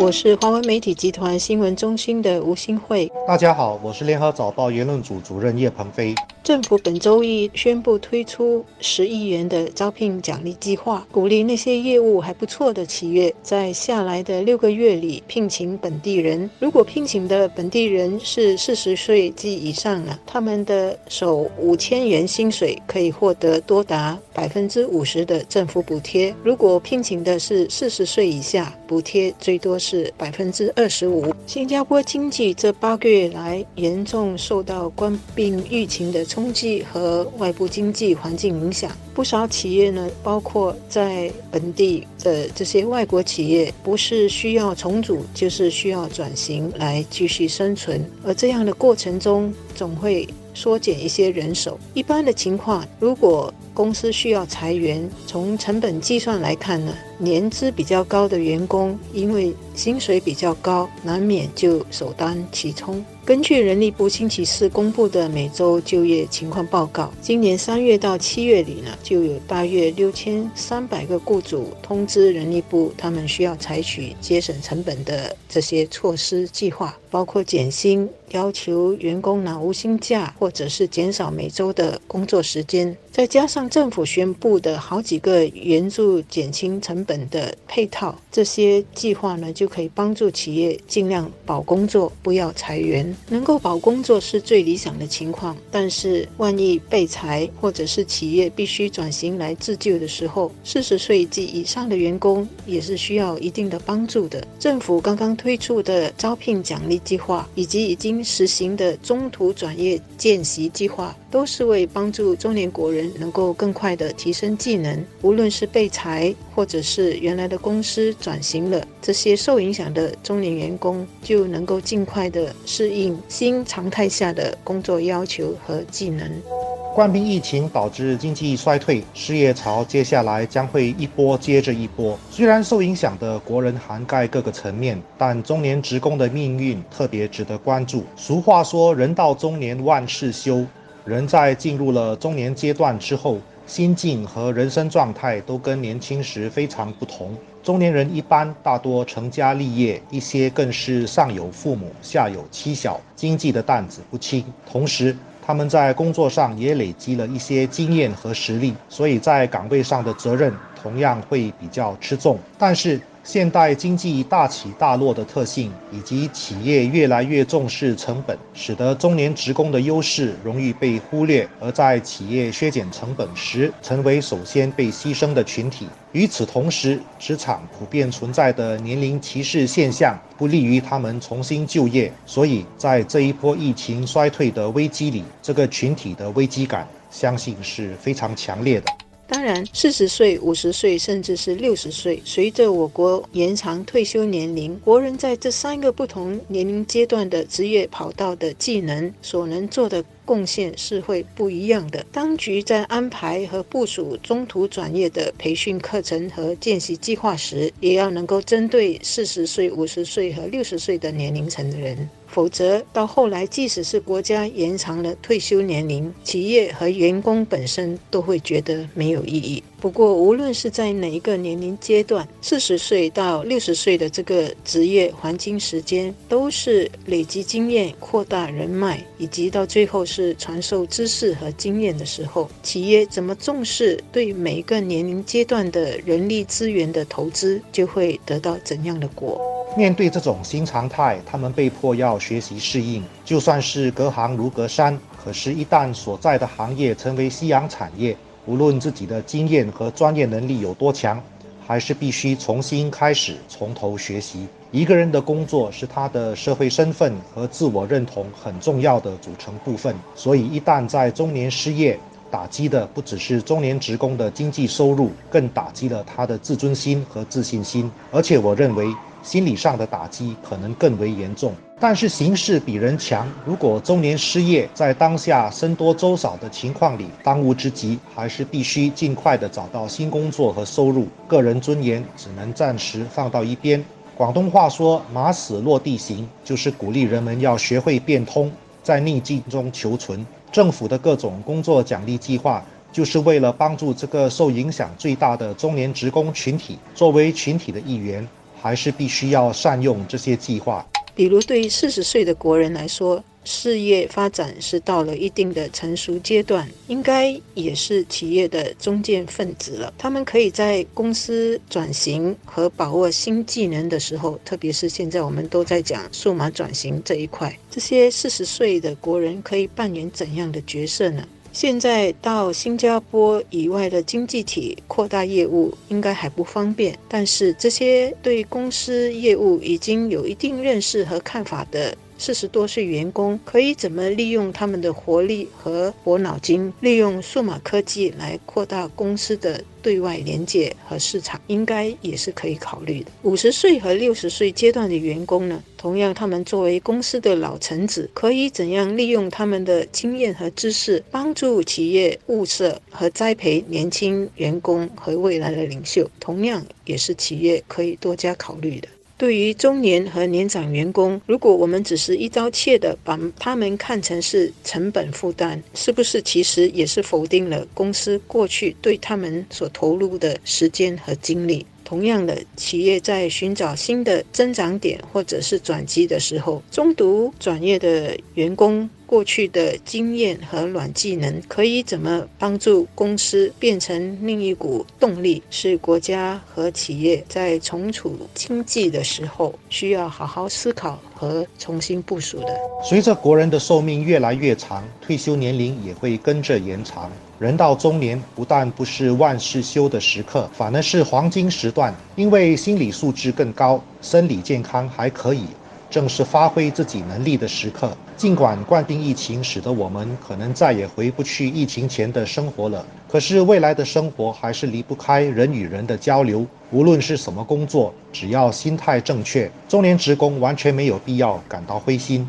我是华文媒体集团新闻中心的吴新慧。大家好，我是联合早报言论组主任叶鹏飞。政府本周一宣布推出十亿元的招聘奖励计划，鼓励那些业务还不错的企业在下来的六个月里聘请本地人。如果聘请的本地人是四十岁及以上了，他们的首五千元薪水可以获得多达百分之五十的政府补贴；如果聘请的是四十岁以下，补贴最多是百分之二十五。新加坡经济这八个月来严重受到冠病疫情的冲击和外部经济环境影响，不少企业呢，包括在本地的这些外国企业，不是需要重组，就是需要转型来继续生存。而这样的过程中，总会缩减一些人手。一般的情况，如果公司需要裁员，从成本计算来看呢，年资比较高的员工，因为薪水比较高，难免就首当其冲。根据人力部星期四公布的每周就业情况报告，今年三月到七月里呢，就有大约六千三百个雇主通知人力部，他们需要采取节省成本的这些措施计划，包括减薪、要求员工拿无薪假，或者是减少每周的工作时间。再加上政府宣布的好几个援助减轻成本的配套，这些计划呢，就可以帮助企业尽量保工作，不要裁员。能够保工作是最理想的情况，但是万一被裁，或者是企业必须转型来自救的时候，四十岁及以上的员工也是需要一定的帮助的。政府刚刚推出的招聘奖励计划，以及已经实行的中途转业见习计划，都是为帮助中年国人能够更快地提升技能。无论是被裁，或者是原来的公司转型了，这些受影响的中年员工就能够尽快地适应。新常态下的工作要求和技能。冠病疫情导致经济衰退，失业潮接下来将会一波接着一波。虽然受影响的国人涵盖各个层面，但中年职工的命运特别值得关注。俗话说：“人到中年万事休。”人在进入了中年阶段之后，心境和人生状态都跟年轻时非常不同。中年人一般大多成家立业，一些更是上有父母，下有妻小，经济的担子不轻。同时，他们在工作上也累积了一些经验和实力，所以在岗位上的责任同样会比较吃重。但是，现代经济大起大落的特性，以及企业越来越重视成本，使得中年职工的优势容易被忽略，而在企业削减成本时，成为首先被牺牲的群体。与此同时，职场普遍存在的年龄歧视现象，不利于他们重新就业。所以在这一波疫情衰退的危机里，这个群体的危机感，相信是非常强烈的。当然，四十岁、五十岁，甚至是六十岁，随着我国延长退休年龄，国人在这三个不同年龄阶段的职业跑道的技能所能做的贡献是会不一样的。当局在安排和部署中途转业的培训课程和见习计划时，也要能够针对四十岁、五十岁和六十岁的年龄层的人。否则，到后来，即使是国家延长了退休年龄，企业和员工本身都会觉得没有意义。不过，无论是在哪一个年龄阶段，四十岁到六十岁的这个职业黄金时间，都是累积经验、扩大人脉，以及到最后是传授知识和经验的时候。企业怎么重视对每一个年龄阶段的人力资源的投资，就会得到怎样的果。面对这种新常态，他们被迫要学习适应。就算是隔行如隔山，可是，一旦所在的行业成为夕阳产业，无论自己的经验和专业能力有多强，还是必须重新开始，从头学习。一个人的工作是他的社会身份和自我认同很重要的组成部分。所以，一旦在中年失业，打击的不只是中年职工的经济收入，更打击了他的自尊心和自信心。而且，我认为。心理上的打击可能更为严重，但是形势比人强。如果中年失业，在当下僧多粥少的情况里，当务之急还是必须尽快的找到新工作和收入。个人尊严只能暂时放到一边。广东话说“马死落地行”，就是鼓励人们要学会变通，在逆境中求存。政府的各种工作奖励计划，就是为了帮助这个受影响最大的中年职工群体。作为群体的一员。还是必须要善用这些计划。比如，对于四十岁的国人来说，事业发展是到了一定的成熟阶段，应该也是企业的中坚分子了。他们可以在公司转型和把握新技能的时候，特别是现在我们都在讲数码转型这一块，这些四十岁的国人可以扮演怎样的角色呢？现在到新加坡以外的经济体扩大业务应该还不方便，但是这些对公司业务已经有一定认识和看法的。四十多岁员工可以怎么利用他们的活力和活脑筋，利用数码科技来扩大公司的对外连接和市场，应该也是可以考虑的。五十岁和六十岁阶段的员工呢，同样他们作为公司的老臣子，可以怎样利用他们的经验和知识，帮助企业物色和栽培年轻员工和未来的领袖，同样也是企业可以多加考虑的。对于中年和年长员工，如果我们只是一刀切的把他们看成是成本负担，是不是其实也是否定了公司过去对他们所投入的时间和精力？同样的，企业在寻找新的增长点或者是转机的时候，中途转业的员工。过去的经验和软技能可以怎么帮助公司变成另一股动力？是国家和企业在重组经济的时候需要好好思考和重新部署的。随着国人的寿命越来越长，退休年龄也会跟着延长。人到中年，不但不是万事休的时刻，反而是黄金时段，因为心理素质更高，生理健康还可以。正是发挥自己能力的时刻。尽管冠病疫情使得我们可能再也回不去疫情前的生活了，可是未来的生活还是离不开人与人的交流。无论是什么工作，只要心态正确，中年职工完全没有必要感到灰心。